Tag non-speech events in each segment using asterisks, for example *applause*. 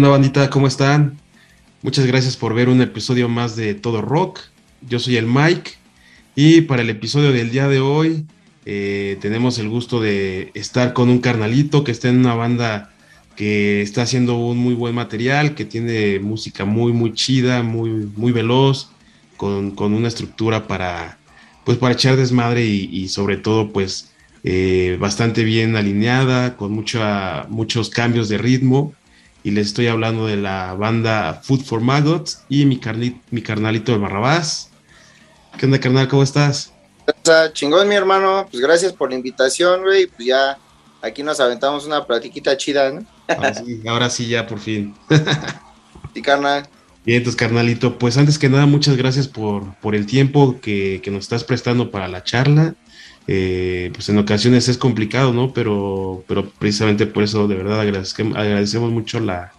¿Qué onda, bandita? ¿Cómo están? Muchas gracias por ver un episodio más de Todo Rock. Yo soy el Mike y para el episodio del día de hoy eh, tenemos el gusto de estar con un carnalito que está en una banda que está haciendo un muy buen material, que tiene música muy, muy chida, muy, muy veloz, con, una estructura para, pues, para echar desmadre y, sobre todo, pues, eh, bastante bien alineada, con mucha, muchos cambios de ritmo. Y les estoy hablando de la banda Food for Maggots y mi, mi carnalito de Barrabás. ¿Qué onda, carnal? ¿Cómo estás? chingón, mi hermano. Pues gracias por la invitación, güey. Pues ya aquí nos aventamos una platiquita chida, ¿no? Ahora sí, ya por fin. *laughs* sí, carnal. Bien, entonces, carnalito, pues antes que nada, muchas gracias por, por el tiempo que, nos estás prestando para la charla. Eh, pues en ocasiones es complicado, ¿no? Pero, pero precisamente por eso, de verdad, agradecemos mucho la,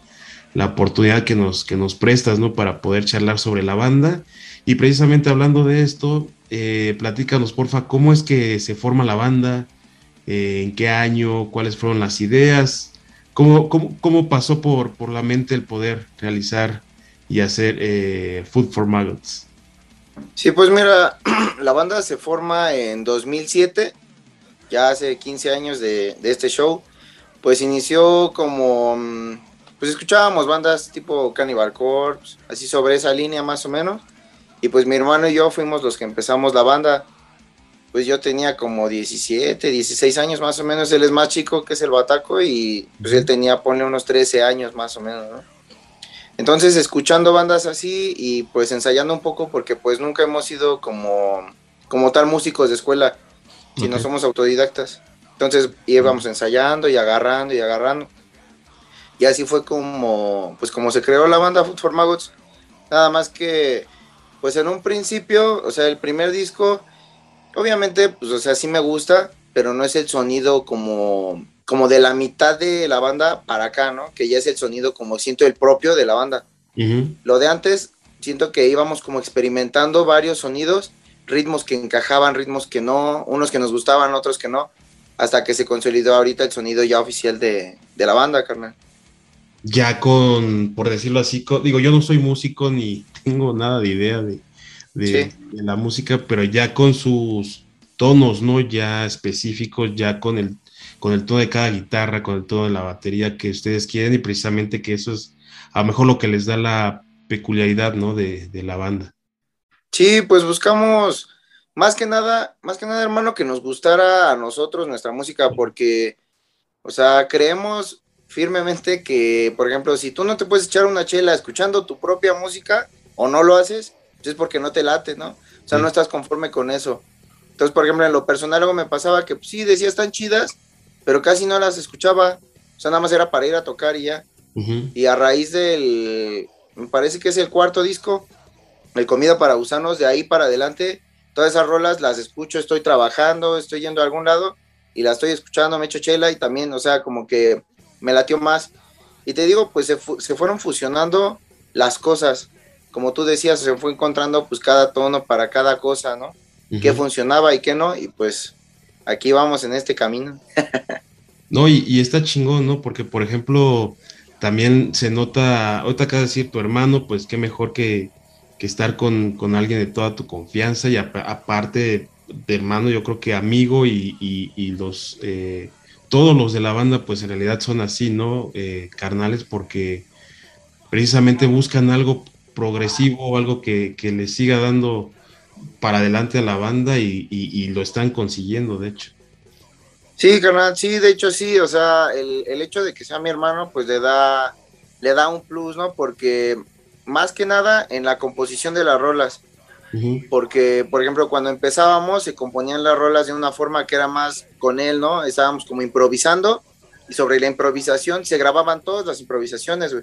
la oportunidad que nos, que nos prestas, ¿no? Para poder charlar sobre la banda. Y precisamente hablando de esto, eh, platícanos, porfa, cómo es que se forma la banda, eh, en qué año, cuáles fueron las ideas, cómo, cómo, pasó por, por la mente el poder realizar y hacer eh, Food for Maggots. Sí, pues mira, *clears throat* la banda se forma en 2007, ya hace 15 años de, este show. Pues inició como, mm, pues escuchábamos bandas tipo Cannibal Corpse, así sobre esa línea más o menos. Y pues mi hermano y yo fuimos los que empezamos la banda. Pues yo tenía como 17, 16 años más o menos. Él es más chico que es el Bataco y pues él tenía, pone unos 13 años más o menos, ¿no? Entonces escuchando bandas así y pues ensayando un poco porque pues nunca hemos sido como, como tal músicos de escuela, si no somos autodidactas. Entonces íbamos ensayando y agarrando y agarrando. Y así fue como, pues como se creó la banda Food for Maggots. Nada más que pues en un principio, o sea, el primer disco, obviamente, pues, o sea, sí me gusta, pero no es el sonido como, como de la mitad de la banda para acá, ¿no? Que ya es el sonido como siento el propio de la banda. Lo de antes, siento que íbamos como experimentando varios sonidos, ritmos que encajaban, ritmos que no, unos que nos gustaban, otros que no, hasta que se consolidó ahorita el sonido ya oficial de, de la banda, carnal ya con, por decirlo así, digo, yo no soy músico ni *laughs* tengo nada de idea de, la música, pero ya con sus tonos, ¿no? Ya específicos, ya con el, con el tono de cada guitarra, con el tono de la batería que ustedes quieren y precisamente que eso es a lo mejor lo que les da la peculiaridad, ¿no? De, de la banda. Sí, pues buscamos más que nada, más que nada, hermano, que nos gustara a nosotros nuestra música, porque, o sea, creemos firmemente que, por ejemplo, si tú no te puedes echar una chela escuchando tu propia música o no lo haces, pues es porque no te late, ¿no? O sea, no estás conforme con eso. Entonces, por ejemplo, en lo personal algo me pasaba que pues, sí decía están chidas, pero casi no las escuchaba. O sea, nada más era para ir a tocar y ya. Y a raíz del, me parece que es el cuarto disco, el Comida para Gusanos, de ahí para adelante, todas esas rolas las escucho, estoy trabajando, estoy yendo a algún lado y las estoy escuchando, me echo chela y también, o sea, como que me latió más. Y te digo, pues se, fueron fusionando las cosas. Como tú decías, se fue encontrando pues cada tono para cada cosa, ¿no? Qué funcionaba y qué no. Y pues aquí vamos en este camino. *laughs* no, y, está chingón, ¿no? Porque, por ejemplo, también se nota, ahorita de decir tu hermano, pues qué mejor que, estar con, alguien de toda tu confianza y aparte de, hermano, yo creo que amigo y, y los... Eh, todos los de la banda pues en realidad son así, ¿no? Eh, carnales porque precisamente buscan algo progresivo, algo que, que les siga dando para adelante a la banda y, lo están consiguiendo, de hecho. Sí, carnal, sí, de hecho sí, o sea, el, el, hecho de que sea mi hermano pues le da, le da un plus, ¿no? Porque más que nada en la composición de las rolas, porque, por ejemplo, cuando empezábamos se componían las rolas de una forma que era más con él, ¿no? Estábamos como improvisando y sobre la improvisación se grababan todas las improvisaciones,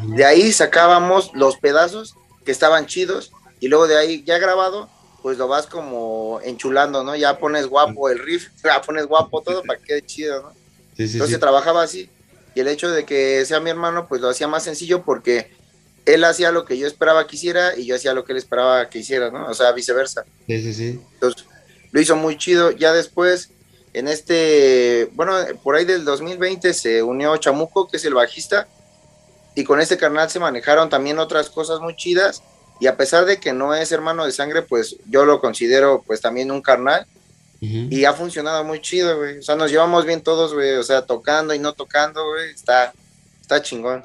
De ahí sacábamos los pedazos que estaban chidos y luego de ahí ya grabado, pues lo vas como enchulando, ¿no? Ya pones guapo el riff, *laughs* ya pones guapo todo para que quede chido, ¿no? Entonces trabajaba así. Y el hecho de que sea mi hermano, pues lo hacía más sencillo porque él hacía lo que yo esperaba que hiciera y yo hacía lo que él esperaba que hiciera, ¿no? O sea, viceversa. Sí, sí, sí. Entonces, lo hizo muy chido. Ya después, en este, bueno, por ahí del 2020 se unió Chamuco, que es el bajista, y con este carnal se manejaron también otras cosas muy chidas. Y a pesar de que no es hermano de sangre, pues yo lo considero pues también un carnal. Y ha funcionado muy chido, güey. O sea, nos llevamos bien todos, güey. O sea, tocando y no tocando, güey. Está, está chingón.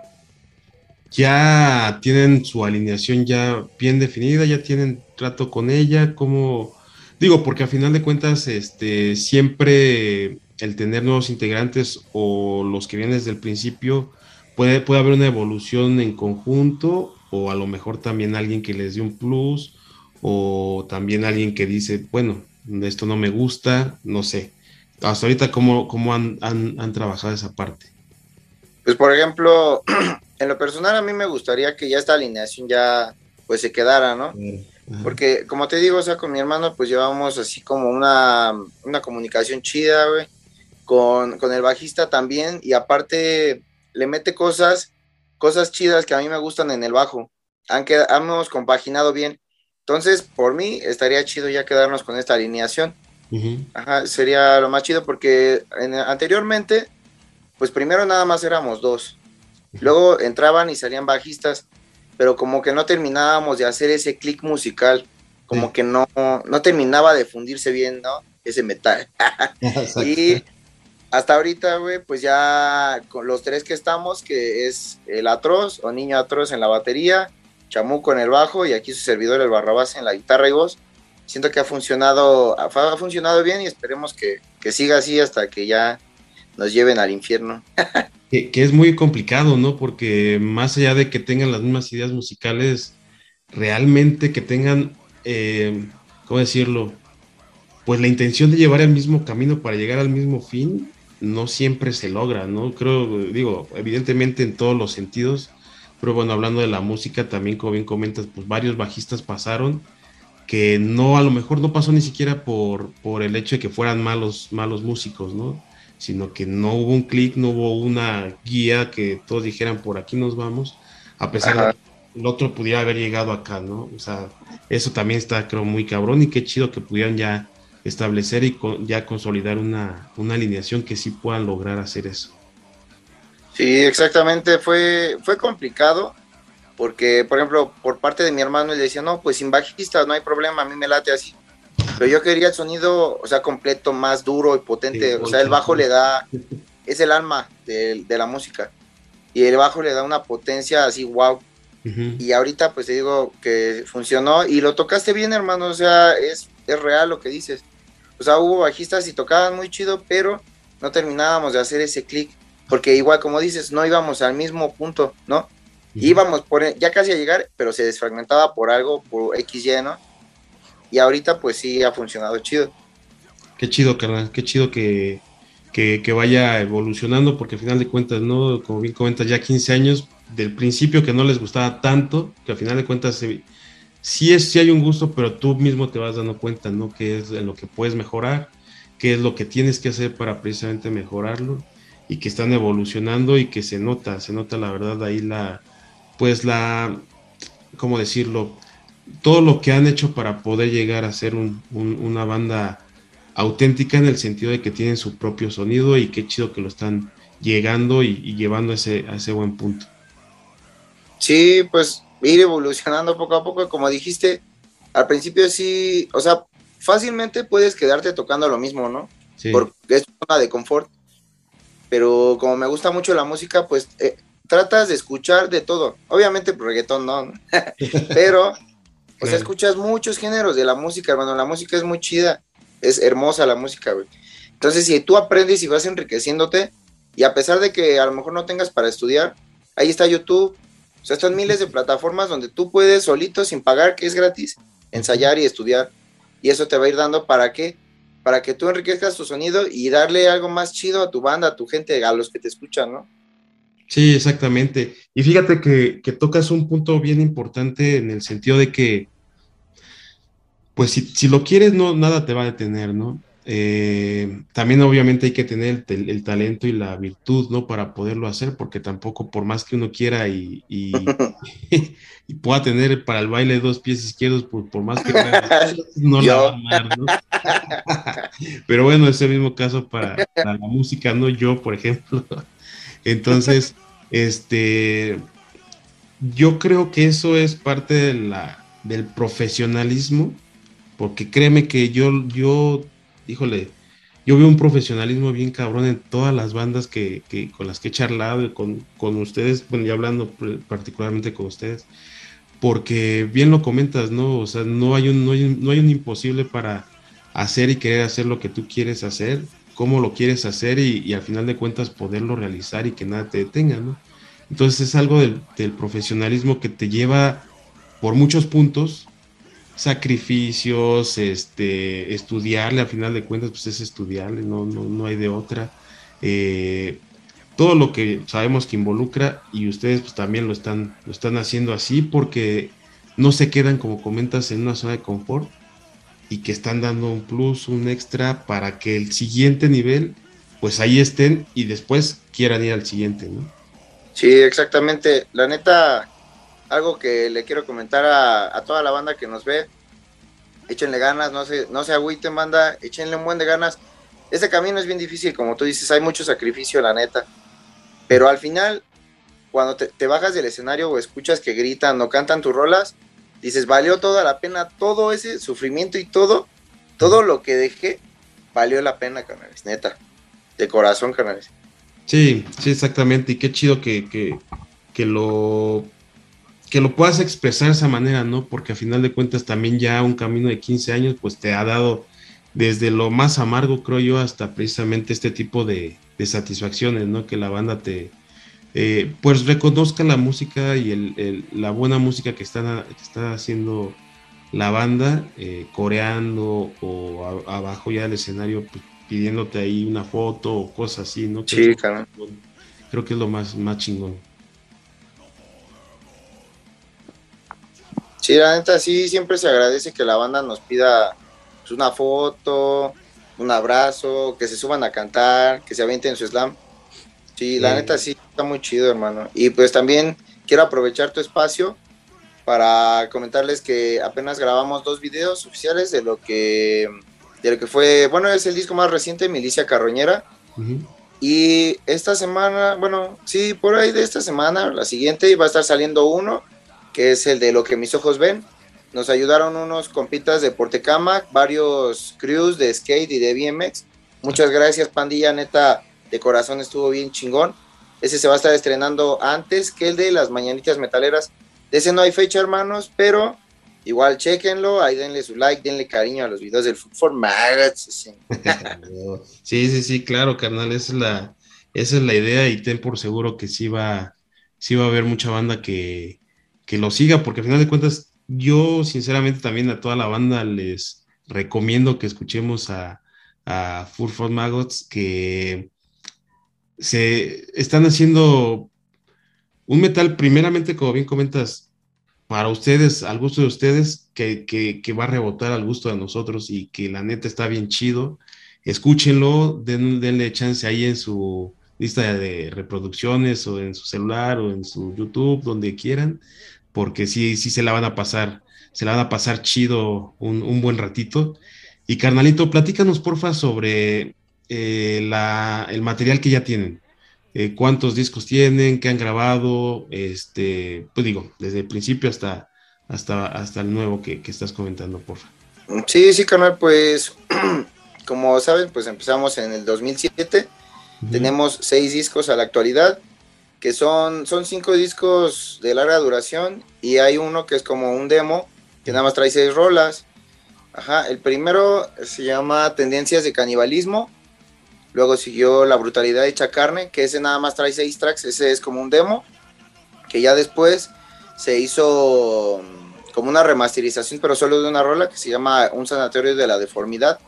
Ya tienen su alineación ya bien definida, ya tienen trato con ella, como digo, porque a final de cuentas, este, siempre el tener nuevos integrantes o los que vienen desde el principio, puede, puede haber una evolución en conjunto o a lo mejor también alguien que les dé un plus o también alguien que dice, bueno, esto no me gusta, no sé. Hasta ahorita, ¿cómo, cómo han, han, trabajado esa parte? Pues, por ejemplo, *clears throat* en lo personal a mí me gustaría que ya esta alineación ya pues se quedara, ¿no? Porque, como te digo, o sea, con mi hermano pues llevamos así como una, una comunicación chida, güey. Con, con el bajista también y aparte le mete cosas, cosas chidas que a mí me gustan en el bajo. Aunque hemos compaginado bien. Entonces, por mí, estaría chido ya quedarnos con esta alineación. Ajá, sería lo más chido porque anteriormente, pues primero nada más éramos dos. Luego entraban y salían bajistas, pero como que no terminábamos de hacer ese clic musical, como que no, no terminaba de fundirse bien, ¿no? Ese metal. *laughs* *laughs* y hasta ahorita, güey, pues ya con los tres que estamos, que es el atroz o niño atroz en la batería, Chamuco en el bajo y aquí su servidor, el Barrabás, en la guitarra y voz. Siento que ha funcionado, ha, funcionado bien y esperemos que, siga así hasta que ya nos lleven al infierno. *laughs* que, es muy complicado, ¿no? Porque más allá de que tengan las mismas ideas musicales, realmente que tengan, eh, ¿cómo decirlo? Pues la intención de llevar el mismo camino para llegar al mismo fin, no siempre se logra, ¿no? Creo, digo, evidentemente en todos los sentidos, pero bueno, hablando de la música, también como bien comentas, pues varios bajistas pasaron que no, a lo mejor no pasó ni siquiera por, por el hecho de que fueran malos, malos músicos, ¿no? Sino que no hubo un clic, no hubo una guía que todos dijeran por aquí nos vamos, a pesar de que el otro pudiera haber llegado acá, ¿no? O sea, eso también está, creo, muy cabrón y qué chido que pudieran ya establecer y ya consolidar una, una alineación que sí puedan lograr hacer eso. Sí, exactamente, fue, fue complicado porque, por ejemplo, por parte de mi hermano él decía, no, pues sin bajista no hay problema, a mí me late así. Pero yo quería el sonido, o sea, completo, más duro y potente. o sea, el bajo le da, *laughs* es el alma de, la música. Y el bajo le da una potencia así, wow. Y ahorita, pues te digo que funcionó y lo tocaste bien, hermano. O sea, es, es real lo que dices. O sea, hubo bajistas y tocaban muy chido, pero no terminábamos de hacer ese clic porque igual como dices, no íbamos al mismo punto, ¿no? Íbamos por, ya casi a llegar, pero se desfragmentaba por algo, por XY, ¿no? Y ahorita pues sí ha funcionado chido. Qué chido, carnal, qué chido que, vaya evolucionando, porque al final de cuentas, ¿no? Como bien comentas, ya 15 años, del principio que no les gustaba tanto, que al final de cuentas sí, es, sí hay un gusto, pero tú mismo te vas dando cuenta, ¿no? Qué es lo que puedes mejorar, qué es lo que tienes que hacer para precisamente mejorarlo y que están evolucionando y que se nota, se nota la verdad ahí la, pues la, ¿cómo decirlo? Todo lo que han hecho para poder llegar a ser una banda auténtica en el sentido de que tienen su propio sonido y qué chido que lo están llegando y, llevando ese, a ese buen punto. Sí, pues ir evolucionando poco a poco, como dijiste, al principio sí, o sea, fácilmente puedes quedarte tocando lo mismo, ¿no? Sí. Porque es zona de confort pero como me gusta mucho la música, pues eh, tratas de escuchar de todo. Obviamente por reggaetón no, *laughs* pero, o sea, escuchas muchos géneros de la música, hermano. La música es muy chida, es hermosa la música, güey. Entonces, si tú aprendes y vas enriqueciéndote, y a pesar de que a lo mejor no tengas para estudiar, ahí está YouTube. O sea, están miles de plataformas donde tú puedes solito, sin pagar, que es gratis, ensayar y estudiar. Y eso te va a ir dando para qué? para que tú enriquezcas tu sonido y darle algo más chido a tu banda, a tu gente, a los que te escuchan, ¿no? Sí, exactamente. Y fíjate que, tocas un punto bien importante en el sentido de que, pues si, si, lo quieres, no, nada te va a detener, ¿no? Eh, también obviamente hay que tener el, talento y la virtud, ¿no? Para poderlo hacer, porque tampoco por más que uno quiera y, y, *laughs* *laughs* pueda tener para el baile dos pies izquierdos, por, por más que *laughs* no la va a amar, ¿no? Pero bueno, es el mismo caso para, para, la música, ¿no? Yo, por ejemplo. Entonces, este, yo creo que eso es parte de la, del profesionalismo, porque créeme que yo, yo, híjole, yo veo un profesionalismo bien cabrón en todas las bandas que, que con las que he charlado y con, con ustedes, bueno, ya hablando particularmente con ustedes, porque bien lo comentas, ¿no? O sea, no hay un, no hay un, no hay un imposible para hacer y querer hacer lo que tú quieres hacer, cómo lo quieres hacer y, y al final de cuentas poderlo realizar y que nada te detenga, ¿no? Entonces es algo del, del profesionalismo que te lleva por muchos puntos, sacrificios, este, estudiarle, al final de cuentas, pues es estudiarle, no, no, no hay de otra. Eh, todo lo que sabemos que involucra y ustedes pues también lo están, lo están haciendo así porque no se quedan, como comentas, en una zona de confort y que están dando un plus, un extra para que el siguiente nivel, pues ahí estén y después quieran ir al siguiente, ¿no? Sí, exactamente. La neta, algo que le quiero comentar a, toda la banda que nos ve, échenle ganas, no se, no se agüiten, banda, échenle un buen de ganas. Ese camino es bien difícil, como tú dices, hay mucho sacrificio, la neta. Pero al final, cuando te, te bajas del escenario o escuchas que gritan o cantan tus rolas, dices, valió toda la pena, todo ese sufrimiento y todo, todo lo que dejé, valió la pena, canales, neta. De corazón, canales. Sí, sí, exactamente. Y qué chido que, que, que, lo que lo puedas expresar de esa manera, ¿no? Porque a final de cuentas también ya un camino de 15 años pues te ha dado desde lo más amargo, creo yo, hasta precisamente este tipo de, de satisfacciones, ¿no? Que la banda te, eh, pues reconozca la música y el, el, la buena música que está, que está haciendo la banda, eh, coreando o a, abajo ya del escenario, pues, pidiéndote ahí una foto o cosas así, ¿no? Sí, claro. Creo que es lo más, más chingón. Sí, la neta, sí, siempre se agradece que la banda nos pida pues, una foto, un abrazo, que se suban a cantar, que se avienten su slam. Sí, la neta, sí, está muy chido, hermano. Y pues también quiero aprovechar tu espacio para comentarles que apenas grabamos dos videos oficiales de lo que de lo que fue, bueno, es el disco más reciente, Milicia Carroñera. Y esta semana, bueno, sí, por ahí de esta semana, la siguiente, va a estar saliendo uno, que es el de Lo que mis ojos ven. Nos ayudaron unos compitas de Portecama, varios crews de skate y de BMX. Muchas gracias, pandilla, neta, de corazón estuvo bien chingón. Ese se va a estar estrenando antes que el de las Mañanitas Metaleras. De ese no hay fecha, hermanos, pero Igual, chequenlo, ahí denle su like, denle cariño a los videos del Food Magazine. *laughs* Sí. sí, sí, claro, carnal, esa es la, esa es la idea y ten por seguro que sí va, sí va a haber mucha banda que, que lo siga, porque al final de cuentas, yo sinceramente también a toda la banda les recomiendo que escuchemos a, a Full Maggots que se están haciendo un metal, primeramente, como bien comentas, para ustedes, al gusto de ustedes, que, que, va a rebotar al gusto de nosotros y que la neta está bien chido. Escúchenlo, den, denle chance ahí en su lista de reproducciones o en su celular o en su YouTube, donde quieran, porque sí, sí se la van a pasar, se la van a pasar chido un, un buen ratito. Y carnalito, platícanos porfa sobre eh, la, el material que ya tienen. Eh, cuántos discos tienen, qué han grabado, este, pues digo, desde el principio hasta, hasta, hasta el nuevo que, que estás comentando, por favor. Sí, sí, canal, pues *clears throat* como saben, pues empezamos en el 2007, tenemos seis discos a la actualidad, que son, son cinco discos de larga duración y hay uno que es como un demo, que nada más trae seis rolas. Ajá, el primero se llama Tendencias de Canibalismo, Luego siguió La Brutalidad Hecha Carne, que ese nada más trae seis tracks, ese es como un demo, que ya después se hizo mm, como una remasterización, pero solo de una rola, que se llama Un Sanatorio de la Deformidad.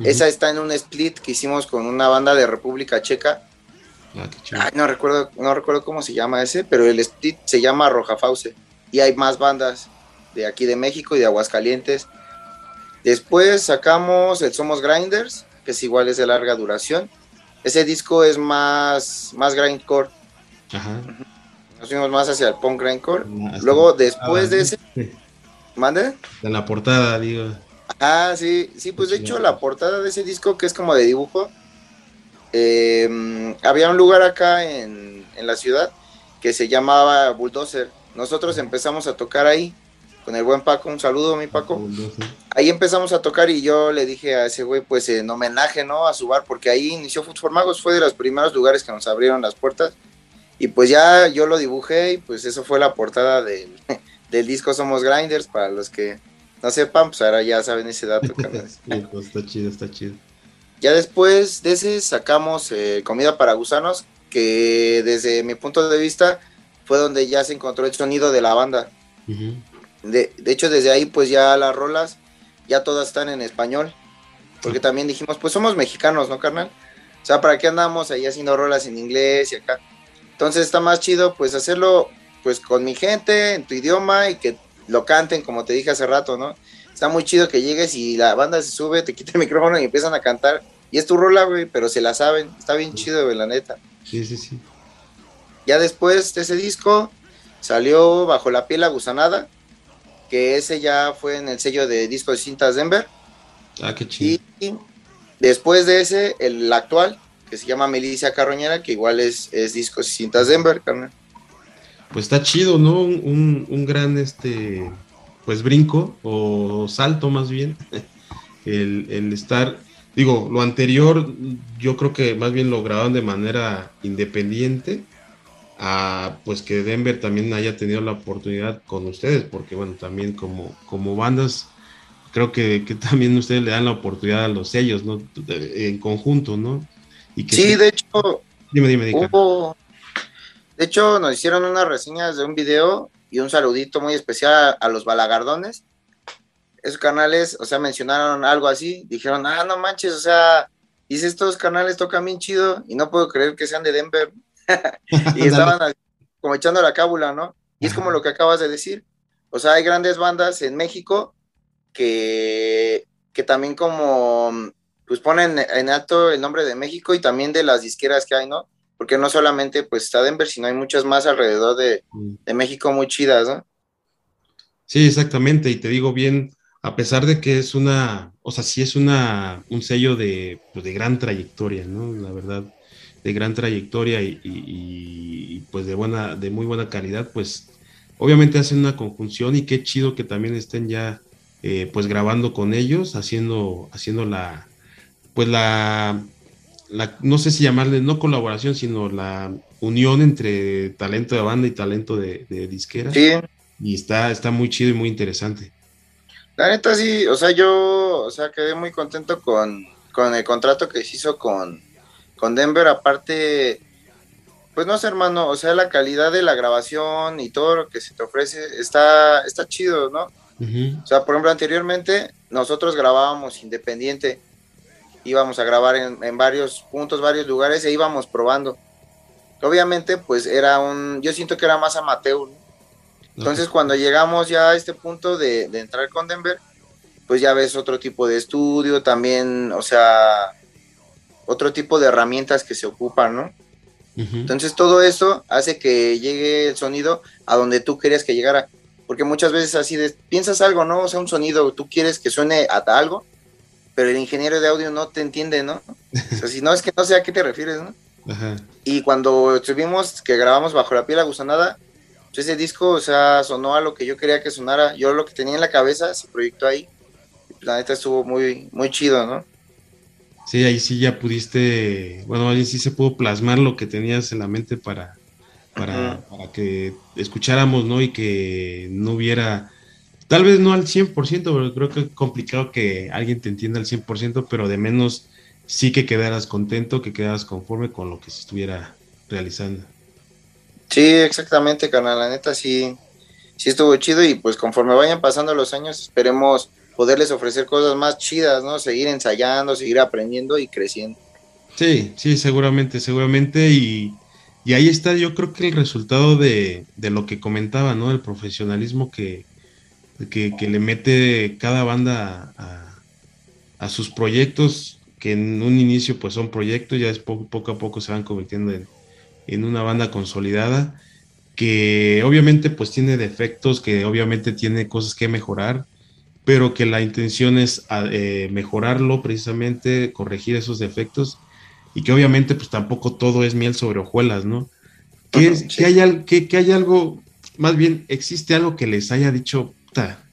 Esa está en un split que hicimos con una banda de República Checa. Ah, no recuerdo, no recuerdo cómo se llama ese, pero el split se llama Roja Fauce. Y hay más bandas de aquí de México y de Aguascalientes. Después sacamos el Somos Grinders, que es igual, es de larga duración. Ese disco es más, más grindcore. Ajá. Nos fuimos más hacia el punk grindcore. Luego, después de ese... ¿Mande? De la portada, digo. Ah, sí, sí, pues de hecho la portada de ese disco que es como de dibujo, em, había un lugar acá en, en, la ciudad que se llamaba Bulldozer nosotros empezamos a tocar ahí con el buen Paco, un saludo mi Paco. Ahí empezamos a tocar y yo le dije a ese güey, pues en homenaje, ¿no? A su bar, porque ahí inició for Magos, fue de los primeros lugares que nos abrieron las puertas. Y pues ya yo lo dibujé y pues eso fue la portada del, *laughs* del disco Somos Grinders, para los que no sepan, pues ahora ya saben ese dato. *laughs* Pues, está chido, está chido. Ya después de ese sacamos eh, Comida para Gusanos, que desde mi punto de vista fue donde ya se encontró el sonido de la banda. de, de, hecho, desde ahí pues ya las rolas, ya todas están en español, porque también dijimos, pues somos mexicanos, ¿no, carnal? O sea, ¿para qué andamos ahí haciendo rolas en inglés y acá? Entonces está más chido pues hacerlo pues con mi gente, en tu idioma y que lo canten, como te dije hace rato, ¿no? Está muy chido que llegues y la banda se sube, te quita el micrófono y empiezan a cantar. Y es tu rola, güey, pero se la saben. Está bien chido, güey, la neta. Sí, sí, sí. Ya después de ese disco salió Bajo la piel agusanada, que ese ya fue en el sello de disco de cintas Denver. Ah, qué chido. Y después de ese, el actual, que se llama Melissa Carroñera, que igual es, es disco y cintas Denver, carnal. Pues está chido, ¿no? Un, un, gran este pues brinco o salto más bien. El, el estar digo, lo anterior yo creo que más bien lo grabaron de manera independiente a pues que Denver también haya tenido la oportunidad con ustedes, porque bueno, también como, como bandas, creo que, que también ustedes le dan la oportunidad a los sellos, ¿no? En conjunto, ¿no? Y que sí, de hecho, dime, dime, hubo, de hecho, nos hicieron unas reseñas de un video y un saludito muy especial a los balagardones esos canales, o sea, mencionaron algo así, dijeron, ah, no manches, o sea, dice, estos canales tocan bien chido y no puedo creer que sean de Denver. *laughs* y *laughs* estaban como echando la cábula, ¿no? Y es como lo que acabas de decir. O sea, hay grandes bandas en México que, que también como, pues ponen en alto el nombre de México y también de las disqueras que hay, ¿no? Porque no solamente pues está Denver, sino hay muchas más alrededor de, mm. de México muy chidas, ¿no? Sí, exactamente. Y te digo bien, a pesar de que es una, o sea, sí es una, un sello de, pues, de gran trayectoria, ¿no? La verdad, de gran trayectoria y, pues de buena, de muy buena calidad, pues obviamente hacen una conjunción y qué chido que también estén ya eh, pues grabando con ellos, haciendo, haciendo la, pues la, la, no sé si llamarle, no colaboración, sino la unión entre talento de banda y talento de, de disquera. Sí. Y está, está muy chido y muy interesante. La neta sí, o sea, yo, o sea, quedé muy contento con, con el contrato que se hizo con, con Denver, aparte, pues no sé, hermano, o sea, la calidad de la grabación y todo lo que se te ofrece está, está chido, ¿no? O sea, por ejemplo, anteriormente nosotros grabábamos independiente, íbamos a grabar en, en, varios puntos, varios lugares e íbamos probando. Obviamente, pues era un, yo siento que era más amateur, ¿no? Entonces, cuando llegamos ya a este punto de, entrar con Denver, pues ya ves otro tipo de estudio, también, o sea, otro tipo de herramientas que se ocupan, ¿no? Entonces, todo eso hace que llegue el sonido a donde tú querías que llegara. Porque muchas veces así de, piensas algo, ¿no? O sea, un sonido, tú quieres que suene a algo, pero el ingeniero de audio no te entiende, ¿no? O sea, si no, es que no sé a qué te refieres, ¿no? Y cuando estuvimos, que grabamos bajo la piel aguzonada, ese disco, o sea, sonó a lo que yo quería que sonara. Yo lo que tenía en la cabeza se proyectó ahí. La neta estuvo muy, muy chido, ¿no? Sí, ahí sí ya pudiste, bueno, ahí sí se pudo plasmar lo que tenías en la mente para, para, para que escucháramos, ¿no? Y que no hubiera, tal vez no al 100%, pero creo que es complicado que alguien te entienda al 100%, pero de menos sí que quedaras contento, que quedaras conforme con lo que se estuviera realizando. Sí, exactamente, carnal. La neta sí, sí estuvo chido y pues conforme vayan pasando los años esperemos poderles ofrecer cosas más chidas, ¿no? Seguir ensayando, seguir aprendiendo y creciendo. Sí, sí, seguramente, seguramente y, y ahí está yo creo que el resultado de, de lo que comentaba, ¿no? El profesionalismo que, que, que le mete cada banda a, a, sus proyectos, que en un inicio pues son proyectos, ya es poco a poco se van convirtiendo en, en una banda consolidada que obviamente pues tiene defectos, que obviamente tiene cosas que mejorar, pero que la intención es eh, mejorarlo precisamente, corregir esos defectos y que obviamente pues tampoco todo es miel sobre hojuelas, ¿no? Que, que, hay, que, que hay algo más bien, ¿existe algo que les haya dicho, puta,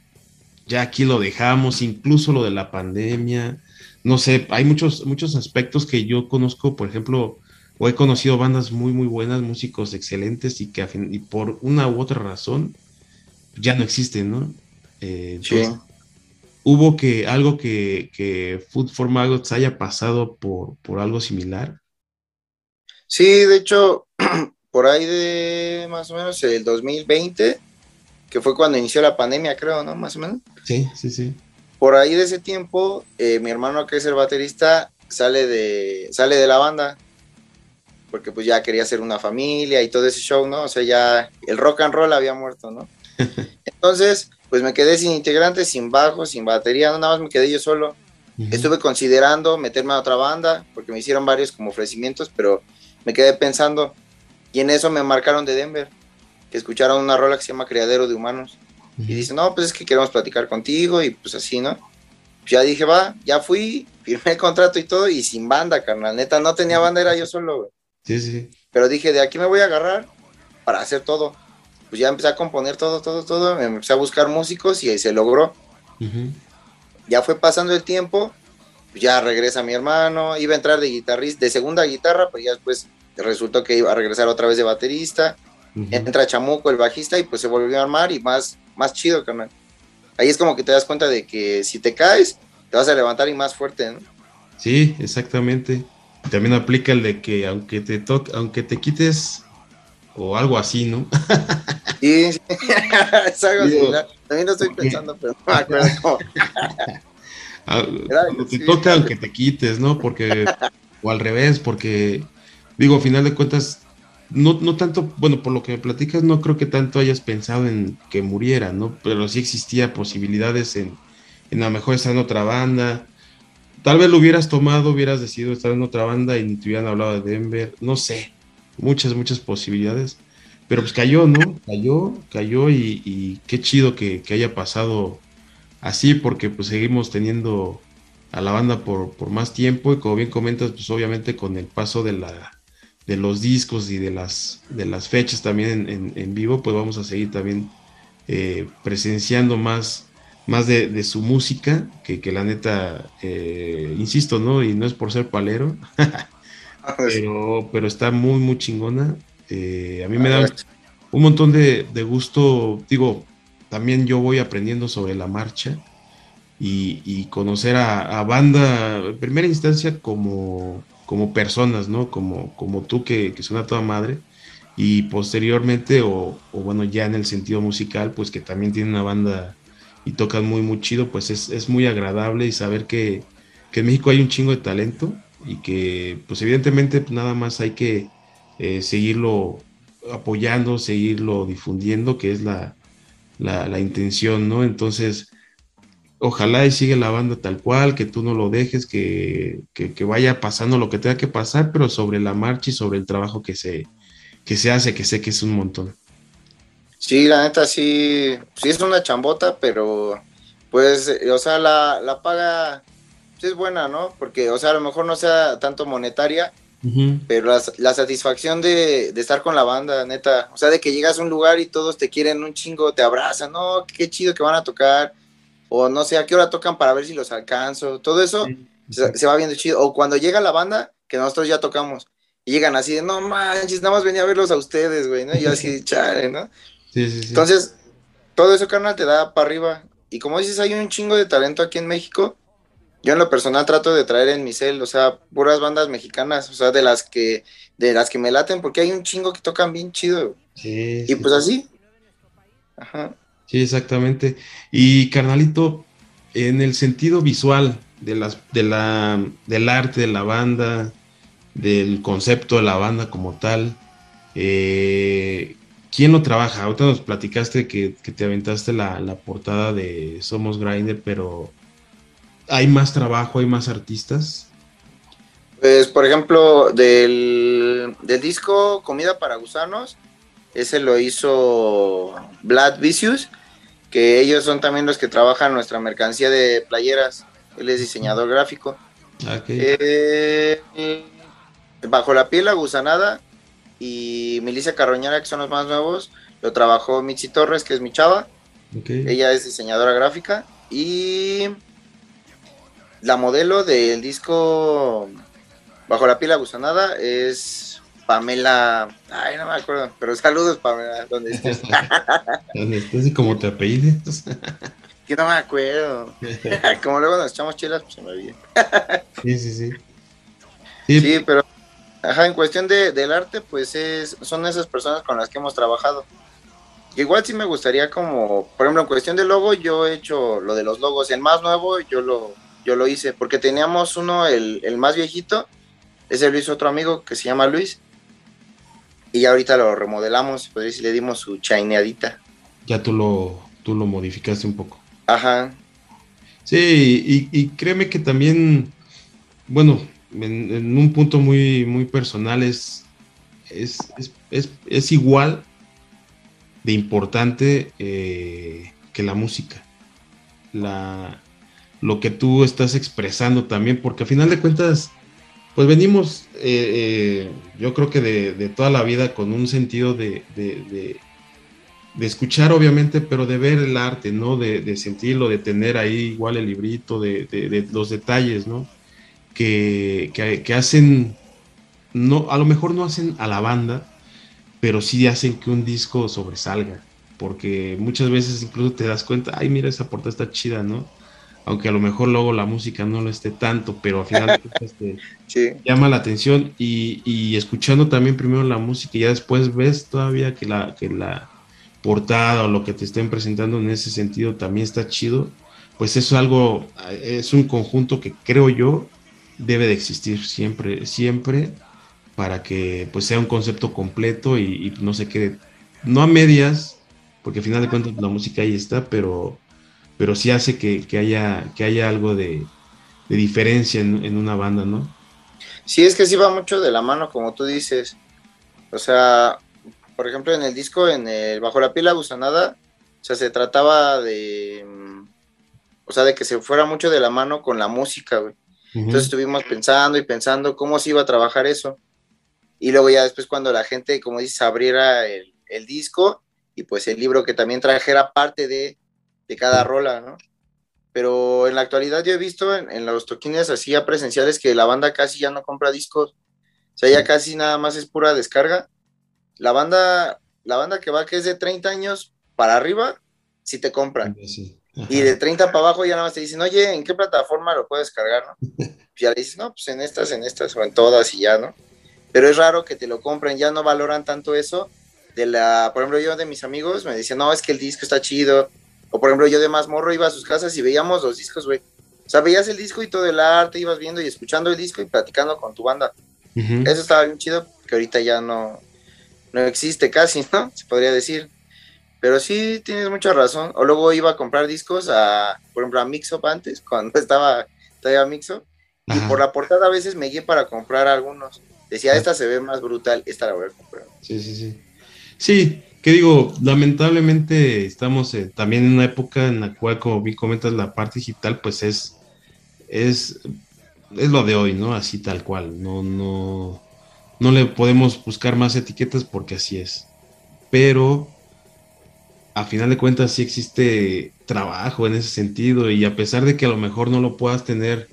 ya aquí lo dejamos, incluso lo de la pandemia? No sé, hay muchos, muchos aspectos que yo conozco, por ejemplo, o he conocido bandas muy, muy buenas, músicos excelentes y que y por una u otra razón ya no existen, ¿no? Eh, sí. ¿Hubo que algo que, que Food for Maggots haya pasado por, por algo similar? Sí, de hecho, *clears throat* por ahí de más o menos el 2020, que fue cuando inició la pandemia, creo, ¿no? Más o menos. Sí, sí, sí. Por ahí de ese tiempo, eh, mi hermano, que es el baterista, sale de, sale de la banda, porque pues ya quería hacer una familia y todo ese show, ¿no? O sea, ya el rock and roll había muerto, ¿no? *laughs* Entonces, pues me quedé sin integrantes, sin bajo, sin batería, no, nada más me quedé yo solo. Estuve considerando meterme a otra banda, porque me hicieron varios como ofrecimientos, pero me quedé pensando, y en eso me marcaron de Denver, que escucharon una rola que se llama Criadero de Humanos. Y dicen, no, pues es que queremos platicar contigo y pues así, ¿no? Pues ya dije, va, ya fui, *laughs* firmé el contrato y todo y sin banda, carnal. Neta, no tenía banda, era yo solo, Sí, sí. Pero dije, de aquí me voy a agarrar para hacer todo. Pues ya empecé a componer todo, todo, todo. Me empecé a buscar músicos y ahí se logró. Ya fue pasando el tiempo, pues ya regresa mi hermano, iba a entrar de guitarrista, de segunda guitarra, pues ya después resultó que iba a regresar otra vez de baterista. Entra Chamuco, el bajista, y pues se volvió a armar y más, más chido, carnal. Ahí es como que te das cuenta de que si te caes, te vas a levantar y más fuerte, ¿no? Sí, exactamente. También aplica el de que aunque te toque, aunque te quites o algo así, ¿no? *laughs* sí, sí. *laughs* es algo así. También lo estoy pensando, pero no me acuerdo *laughs* cómo. Ah, toca, aunque te quites, ¿no? Porque, o al revés, porque, digo, a final de cuentas, no, no tanto, bueno, por lo que me platicas, no creo que tanto hayas pensado en que muriera, ¿no? Pero sí existía posibilidades en, en a lo mejor estar en otra banda. Tal vez lo hubieras tomado, hubieras decidido estar en otra banda y ni te hubieran hablado de Denver. No sé, muchas, muchas posibilidades. Pero pues cayó, ¿no? Cayó, cayó y, y qué chido que, que, haya pasado así porque pues seguimos teniendo a la banda por, por más tiempo y como bien comentas, pues obviamente con el paso de la de los discos y de las, de las fechas también en, en, vivo, pues vamos a seguir también eh, presenciando más, más de, de, su música, que, que la neta, eh, insisto, ¿no? Y no es por ser palero, pero, pero está muy, muy chingona. Eh, a mí me da un montón de, de, gusto, digo, también yo voy aprendiendo sobre la marcha y, y conocer a, a banda, en primera instancia, como como personas, ¿no? Como, como tú que, que suena toda madre. Y posteriormente, o, o, bueno, ya en el sentido musical, pues que también tiene una banda y tocan muy, muy chido, pues es, es muy agradable y saber que, que, en México hay un chingo de talento y que, pues evidentemente, pues, nada más hay que eh, seguirlo apoyando, seguirlo difundiendo, que es la, la, la intención, ¿no? Entonces, ojalá y siga la banda tal cual, que tú no lo dejes, que, que, vaya pasando lo que tenga que pasar, pero sobre la marcha y sobre el trabajo que se, que se hace, que sé que es un montón. Sí, la neta sí, sí es una chambota, pero pues, o sea, la, la paga sí es buena, ¿no? Porque, o sea, a lo mejor no sea tanto monetaria, uh -huh. pero la, la satisfacción de, de, estar con la banda, neta, o sea, de que llegas a un lugar y todos te quieren un chingo, te abrazan, no, qué chido que van a tocar, o no sé a qué hora tocan para ver si los alcanzo, todo eso sí, sí. Se, se, va viendo chido, o cuando llega la banda, que nosotros ya tocamos, y llegan así de, no manches, nada más venía a verlos a ustedes, güey, ¿no? Y yo así, *laughs* chale, ¿no? Sí, sí, sí. Entonces, todo eso, carnal, te da para arriba, y como dices, hay un chingo de talento aquí en México, yo en lo personal trato de traer en mi cel, o sea, puras bandas mexicanas, o sea, de las que, de las que me laten, porque hay un chingo que tocan bien chido, sí, y pues así, ajá. Sí, exactamente. Y carnalito, en el sentido visual de las, de la, del arte de la banda, del concepto de la banda como tal, eh, ¿quién lo trabaja? Ahorita nos platicaste que, que te aventaste la, la, portada de Somos Grinder, pero ¿hay más trabajo, hay más artistas? Pues, por ejemplo, del, del disco Comida para Gusanos, ese lo hizo Vlad Vicious, que ellos son también los que trabajan nuestra mercancía de playeras. Él es diseñador gráfico. Okay. Eh, bajo la piel, la gusanada, y Milicia Carroñera, que son los más nuevos, lo trabajó Mitzi Torres, que es mi chava. Ella es diseñadora gráfica. Y la modelo del disco Bajo la pila gusanada es Pamela. Ay, no me acuerdo. Pero saludos, Pamela, donde estés. *laughs* donde estés y como te apellides. que no me acuerdo. *laughs* como luego nos echamos chelas, pues se me olvida. *laughs* sí, sí, sí. Sí, pero ajá, en cuestión de, del arte, pues es, son esas personas con las que hemos trabajado. Igual sí me gustaría como, por ejemplo, en cuestión de logo, yo he hecho lo de los logos. El más nuevo yo lo, yo lo hice, porque teníamos uno, el, el más viejito, ese lo hizo otro amigo que se llama Luis. Y ahorita lo remodelamos, pues le dimos su chaineadita. Ya tú lo, tú lo modificaste un poco. Ajá. Sí, y, créeme que también, bueno, en, un punto muy, muy personal es, es, es, igual de importante eh, que la música. La, lo que tú estás expresando también, porque a final de cuentas, pues venimos, eh, eh, yo creo que de, toda la vida con un sentido de, de, escuchar, obviamente, pero de ver el arte, ¿no? De, sentirlo, de tener ahí igual el librito, de, los detalles, ¿no? Que, que, hacen, no, a lo mejor no hacen a la banda, pero sí hacen que un disco sobresalga, porque muchas veces incluso te das cuenta, ay, mira, esa portada está chida, ¿no? Aunque a lo mejor luego la música no lo esté tanto, pero al final *laughs* te llama la atención y, escuchando también primero la música y ya después ves todavía que la, que la portada o lo que te estén presentando en ese sentido también está chido, pues eso es algo, es un conjunto que creo yo debe de existir siempre, siempre para que pues sea un concepto completo y, y no se quede, no a medias, porque al final de cuentas la música ahí está, pero pero sí hace que, haya, que haya algo de, diferencia en, una banda, ¿no? Sí, es que sí va mucho de la mano, como tú dices. O sea, por ejemplo, en el disco, en el Bajo la pila gusanada, o sea, se trataba de, o sea, de que se fuera mucho de la mano con la música, güey. Entonces estuvimos pensando y pensando cómo se iba a trabajar eso. Y luego ya después cuando la gente, como dices, abriera el, el disco y pues el libro que también trajera parte de de cada rola, ¿no? Pero en la actualidad yo he visto en, los toquines así ya presenciales que la banda casi ya no compra discos, o sea, ya casi nada más es pura descarga. La banda, la banda que va que es de 30 años para arriba, sí te compran. Y de 30 para abajo ya nada más te dicen, oye, ¿en qué plataforma lo puedes cargar, no? *laughs* ya le dices, no, pues en estas, en estas o en todas y ya, ¿no? Pero es raro que te lo compren, ya no valoran tanto eso. De la, por ejemplo, yo de mis amigos me decían, no, es que el disco está chido, o por ejemplo, yo de más morro iba a sus casas y veíamos los discos, güey. O sea, veías el disco y todo el arte, ibas viendo y escuchando el disco y platicando con tu banda. Eso estaba bien chido, que ahorita ya no, no existe casi, ¿no? Se podría decir. Pero sí, tienes mucha razón. O luego iba a comprar discos a, por ejemplo, a Mixup antes, *laughs* cuando estaba todavía Mixup. Y por la portada a veces me guié para comprar algunos. Decía, esta se ve más brutal, esta la voy a comprar. Sí, sí, sí. Sí, que digo, lamentablemente estamos también en una época en la cual, como bien comentas, la parte digital, pues es, es, es lo de hoy, ¿no? Así tal cual. No, no, no le podemos buscar más etiquetas porque así es. Pero a final de cuentas sí existe trabajo en ese sentido y a pesar de que a lo mejor no lo puedas tener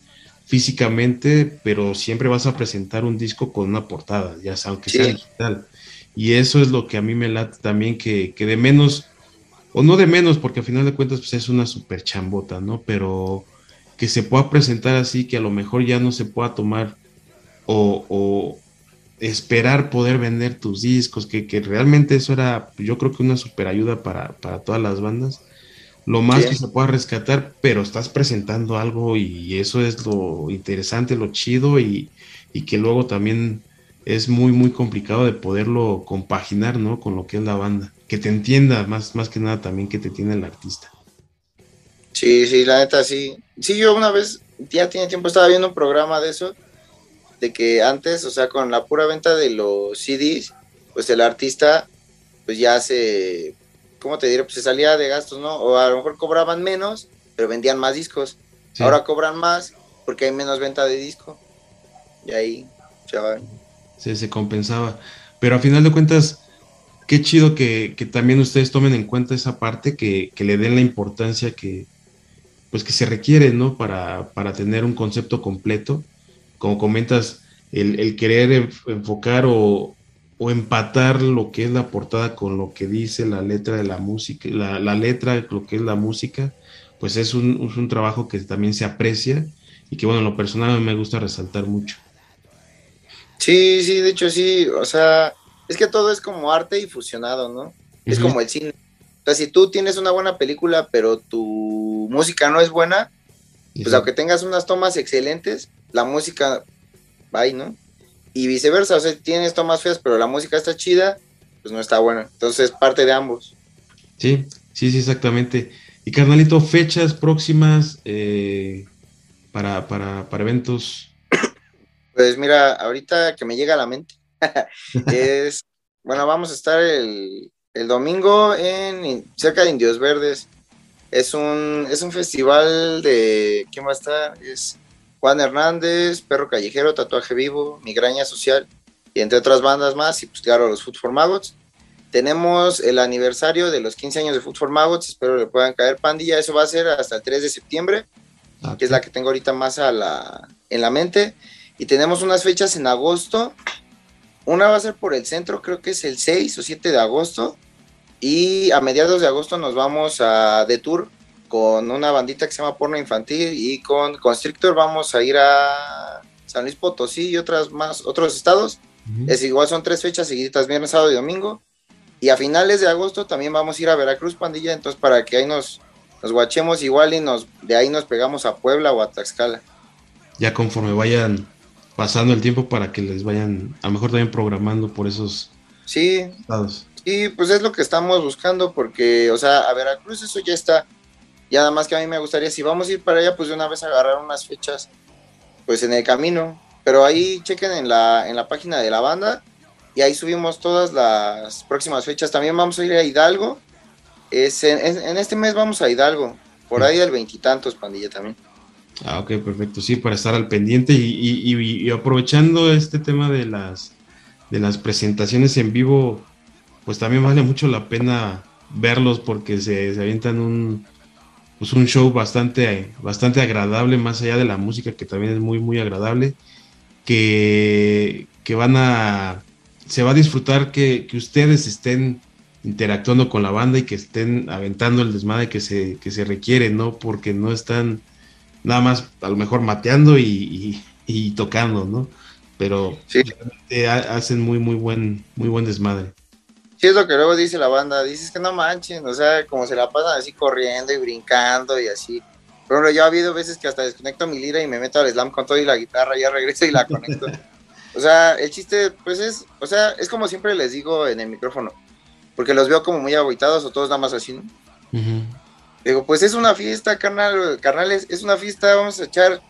físicamente, pero siempre vas a presentar un disco con una portada, ya sea aunque sea digital. Y eso es lo que a mí me late también, que, de menos, o no de menos, porque al final de cuentas pues es una super chambota, ¿no? Pero que se pueda presentar así, que a lo mejor ya no se pueda tomar o, esperar poder vender tus discos, que, realmente eso era, yo creo que una super ayuda para, todas las bandas. Lo más que se pueda rescatar, pero estás presentando algo y eso es lo interesante, lo chido y, y que luego también es muy, muy complicado de poderlo compaginar, ¿no? Con lo que es la banda. Que te entienda, más, más que nada también que te tiene el artista. Sí, sí, la neta, sí. Sí, yo una vez, ya tiene tiempo, estaba viendo un programa de eso, de que antes, o sea, con la pura venta de los CDs, pues el artista, pues ya se, ¿cómo te diré? Pues se salía de gastos, ¿no? O a lo mejor cobraban menos, pero vendían más discos. Ahora cobran más porque hay menos venta de disco. Y ahí se compensaba. pero a final de cuentas, qué chido que, también ustedes tomen en cuenta esa parte, que, le den la importancia que, pues que se requiere, ¿no? Para, para tener un concepto completo. Como comentas, el, querer enfocar o, o, empatar lo que es la portada con lo que dice la letra de la música, la, la letra, lo que es la música, pues es un, un trabajo que también se aprecia y que, bueno, en lo personal me gusta resaltar mucho. Sí, sí, de hecho sí, o sea, es que todo es como arte y fusionado, ¿no? Es como el cine. O sea, si tú tienes una buena película, pero tu música no es buena, pues aunque tengas unas tomas excelentes, la música va ahí, ¿no? Y viceversa, o sea, tienes tomas feas, pero la música está chida, pues no está buena. Entonces, parte de ambos. Sí, sí, sí, exactamente. Y carnalito, fechas próximas eh, para, para, para eventos pues mira, ahorita que me llega a la mente, *laughs* es, bueno, vamos a estar el, domingo en cerca de Indios Verdes. Es un, es un festival de, ¿quién va a estar? Es Juan Hernández, Perro Callejero, Tatuaje Vivo, Migraña Social, y entre otras bandas más, y pues claro, los Food for Maggots. Tenemos el aniversario de los 15 años de Food for Maggots, espero le puedan caer pandilla, eso va a ser hasta el 3 de septiembre, que es la que tengo ahorita más a la, en la mente. Y tenemos unas fechas en agosto. Una va a ser por el centro, creo que es el 6 o 7 de agosto. Y a mediados de agosto nos vamos a de tour con una bandita que se llama Porno Infantil y con Constrictor vamos a ir a San Luis Potosí y otras más, otros estados. Es igual, son tres fechas seguidas, viernes, sábado y domingo. Y a finales de agosto también vamos a ir a Veracruz, pandilla, entonces para que ahí nos, nos guachemos igual y nos, de ahí nos pegamos a Puebla o a Tlaxcala. Ya conforme vayan pasando el tiempo para que les vayan, a lo mejor también programando por esos sí, estados. Sí, pues es lo que estamos buscando, porque, o sea, a Veracruz eso ya está. Y nada más que a mí me gustaría, si vamos a ir para allá, pues de una vez agarrar unas fechas, pues en el camino. Pero ahí chequen en la, en la página de la banda y ahí subimos todas las próximas fechas. También vamos a ir a Hidalgo. Es en, en este mes vamos a Hidalgo, por ahí del veintitantos, pandilla también. Ah, ok, perfecto. Sí, para estar al pendiente y, aprovechando este tema de las, de las presentaciones en vivo, pues también vale mucho la pena verlos porque se, se avientan un, pues un show bastante, bastante agradable, más allá de la música, que también es muy, muy agradable, que, que van a, se va a disfrutar que, que, ustedes estén interactuando con la banda y que estén aventando el desmadre que se, que se requiere, ¿no? Porque no están nada más a lo mejor mateando y, tocando, ¿no? Pero hacen muy, muy buen, muy buen desmadre. Sí, es lo que luego dice la banda, dices que no manchen, o sea, como se la pasan así corriendo y brincando y así. Pero yo ha habido veces que hasta desconecto mi lira y me meto al slam con todo y la guitarra, ya regreso y la conecto. *laughs* o sea, el chiste, pues es, o sea, es como siempre les digo en el micrófono, porque los veo como muy aguitados o todos nada más así, ¿no? Digo, pues es una fiesta, carnal, carnales, es una fiesta, vamos a echar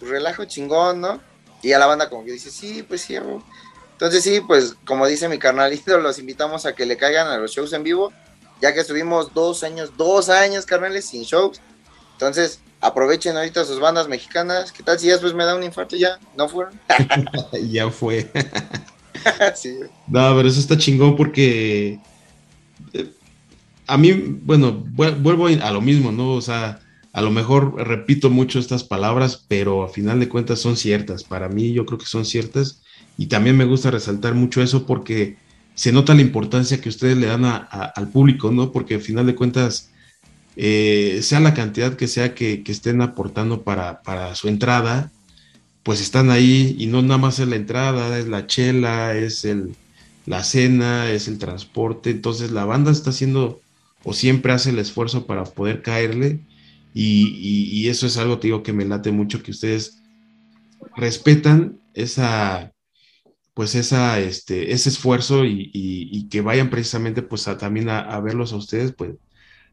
relajo chingón, ¿no? Y a la banda como que dice, sí, pues sí, Entonces sí, pues como dice mi carnalito, *laughs* los invitamos a que le caigan a los shows en vivo, ya que estuvimos dos años, dos años, carnales, sin shows. Entonces, aprovechen ahorita sus bandas mexicanas. ¿Qué tal si ya después me da un infarto ya? ¿No fueron? *laughs* *laughs* ya fue. sí. No, pero eso está chingón porque eh, a mí, bueno, vuelvo a lo mismo, ¿no? O sea, a lo mejor repito mucho estas palabras, pero a final de cuentas son ciertas. Para mí yo creo que son ciertas y también me gusta resaltar mucho eso porque se nota la importancia que ustedes le dan al público, ¿no? Porque a final de cuentas, eh, sea la cantidad que sea que, estén aportando para, para, su entrada, pues están ahí y no nada más es la entrada, es la chela, es el, la cena, es el transporte. Entonces la banda está haciendo o siempre hace el esfuerzo para poder caerle y, eso es algo, te digo, que me late mucho, que ustedes respetan esa, pues esa, este, ese esfuerzo y, que vayan precisamente pues también a, verlos a ustedes, pues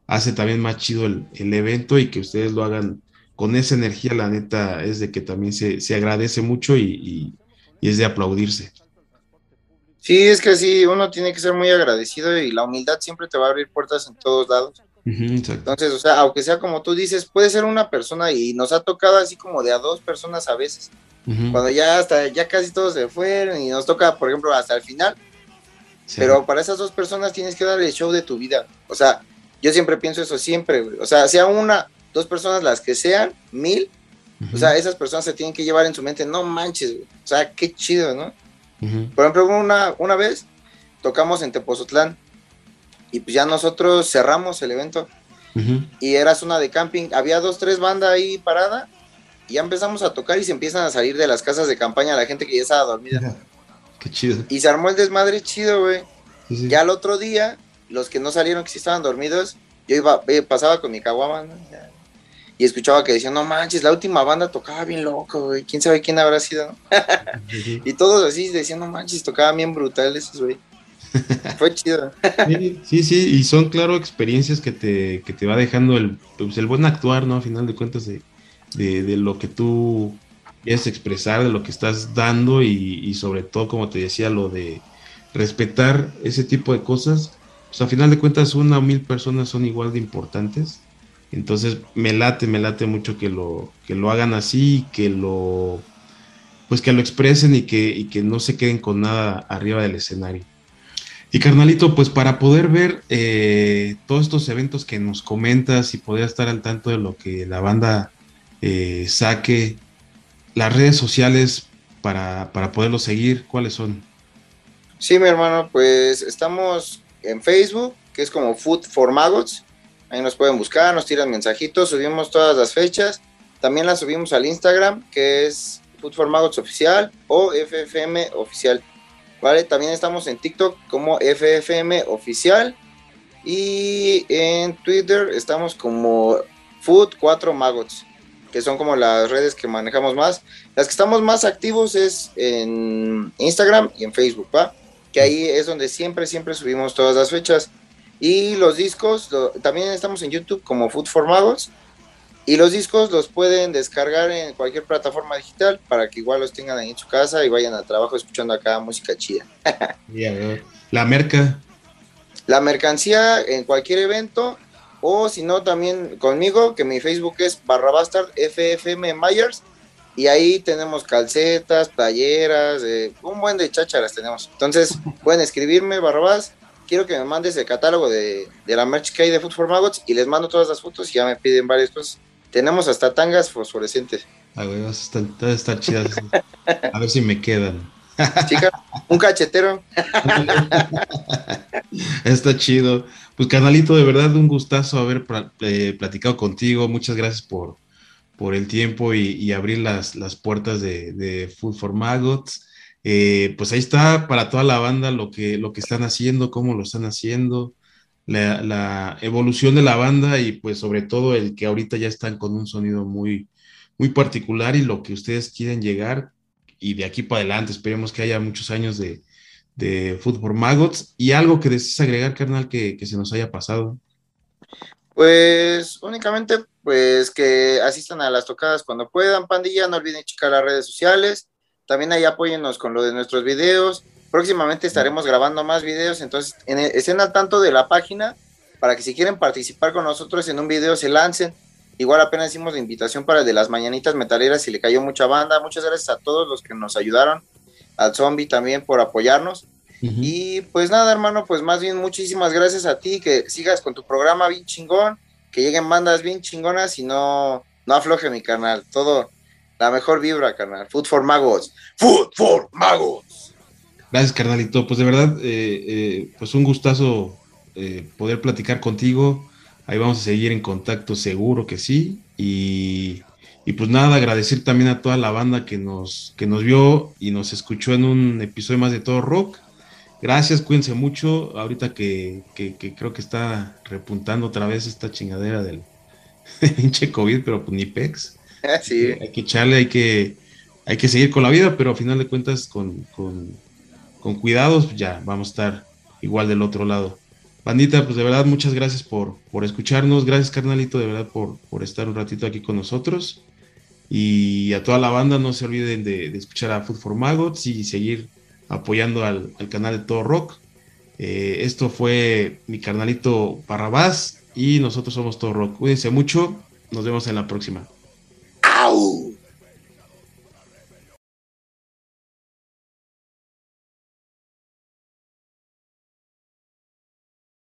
hace también más chido el, evento y que ustedes lo hagan con esa energía, la neta, es de que también se, se agradece mucho y, es de aplaudirse. Sí, es que sí, uno tiene que ser muy agradecido y la humildad siempre te va a abrir puertas en todos lados. Entonces, o sea, aunque sea como tú dices, puede ser una persona y nos ha tocado así como de a dos personas a veces. Cuando ya hasta ya casi todos se fueron y nos toca, por ejemplo, hasta el final, Pero para esas dos personas tienes que dar el show de tu vida. O sea, yo siempre pienso eso, siempre, güey. O sea, sea una, dos personas, las que sean, mil, o sea, esas personas se tienen que llevar en su mente, no manches, güey. O sea, qué chido, ¿no? Por ejemplo, una, una vez tocamos en Tepozotlán y pues ya nosotros cerramos el evento y era zona de camping. Había dos, tres bandas ahí parada y ya empezamos a tocar y se empiezan a salir de las casas de campaña la gente que ya estaba dormida. Qué chido. Y se armó el desmadre chido, güey. Ya el otro día, los que no salieron, que sí estaban dormidos, yo iba, pasaba con mi caguama, y escuchaba que decían, no manches, la última banda tocaba bien loco, güey, quién sabe quién habrá sido, ¿no? *laughs* y todos así decían, no manches, tocaba bien brutal esos, güey. *laughs* Fue chido. sí, sí, y son, claro, experiencias que te, que te va dejando el, pues, el buen actuar, ¿no? A final de cuentas, de, de, lo que tú quieres expresar, de lo que estás dando y, sobre todo, como te decía, lo de respetar ese tipo de cosas. Pues a final de cuentas, una o mil personas son igual de importantes. Entonces, me late, me late mucho que lo, que lo hagan así, que lo, pues que lo expresen y que, y que no se queden con nada arriba del escenario. Y carnalito, pues para poder ver eh, todos estos eventos que nos comentas y poder estar al tanto de lo que la banda eh, saque, las redes sociales para, para poderlo seguir, ¿cuáles son? Sí, mi hermano, pues estamos en Facebook, que es como Food for Maggots. Ahí nos pueden buscar, nos tiran mensajitos, subimos todas las fechas. También las subimos al Instagram, que es Food for Maggots Oficial o FFM Oficial. ¿vale? También estamos en TikTok como FFM Oficial y en Twitter estamos como Food 4 Maggots, que son como las redes que manejamos más. Las que estamos más activos es en Instagram y en Facebook. Que ahí es donde siempre, siempre subimos todas las fechas. Y los discos, también estamos en YouTube como Food for Maggots y los discos los pueden descargar en cualquier plataforma digital para que igual los tengan ahí en su casa y vayan al trabajo escuchando acá música chida. *laughs* la merca. La mercancía en cualquier evento o si no también conmigo, que mi Facebook es barrabastard FFM Myers y ahí tenemos calcetas, playeras, eh, un buen de chácharas tenemos. Entonces pueden escribirme barrabás, quiero que me mandes el catálogo de, la merch que hay de Food for Maggots y les mando todas las fotos y ya me piden varias cosas. Tenemos hasta tangas fosforescentes. Ah, güey, están, estar chidas. A ver si me quedan. Chica, un cachetero. *laughs* Está chido. Pues, canalito, de verdad, un gustazo haber eh, platicado contigo. Muchas gracias por, por el tiempo y, abrir las, las puertas de, Food for Maggots. Eh, pues ahí está para toda la banda lo que, lo que están haciendo, cómo lo están haciendo la, evolución de la banda y pues sobre todo el que ahorita ya están con un sonido muy, muy particular y lo que ustedes quieren llegar y de aquí para adelante. Esperemos que haya muchos años de, de Food Maggots. Y algo que desees agregar, carnal, que, se nos haya pasado. Pues únicamente pues que asistan a las tocadas cuando puedan, pandilla, no olviden checar las redes sociales, también ahí apóyennos con lo de nuestros videos, Próximamente estaremos grabando más videos, entonces en, estén al tanto de la página para que si quieren participar con nosotros en un video se lancen. Igual apenas hicimos la invitación para el de las mañanitas metaleras y le cayó mucha banda. Muchas gracias a todos los que nos ayudaron, al zombie también por apoyarnos. Y pues nada, hermano, pues más bien muchísimas gracias a ti, que sigas con tu programa bien chingón, que lleguen bandas bien chingonas y no, no afloje mi canal. Todo, la mejor vibra, canal. Food for Magos. Food for Magos. Gracias, carnalito. Pues de verdad, eh, eh, pues un gustazo eh, poder platicar contigo. Ahí vamos a seguir en contacto, seguro que sí. Y, pues nada, agradecer también a toda la banda que nos, que nos vio y nos escuchó en un episodio más de Todo Rock. Gracias, cuídense mucho. Ahorita que, creo que está repuntando otra vez esta chingadera del *laughs* pinche COVID, pero pues ni. *laughs* Hay que echarle, hay que, hay que seguir con la vida, pero a final de cuentas con con cuidados, ya vamos a estar igual del otro lado. Bandita, pues de verdad, muchas gracias por, por escucharnos. Gracias, carnalito, de verdad, por, por estar un ratito aquí con nosotros. Y a toda la banda, no se olviden de, escuchar a Food for Maggots y seguir apoyando al, canal de Todo Rock. Eh, esto fue mi carnalito Parrabás y nosotros somos Todo Rock. Cuídense mucho. Nos vemos en la próxima. Tchau!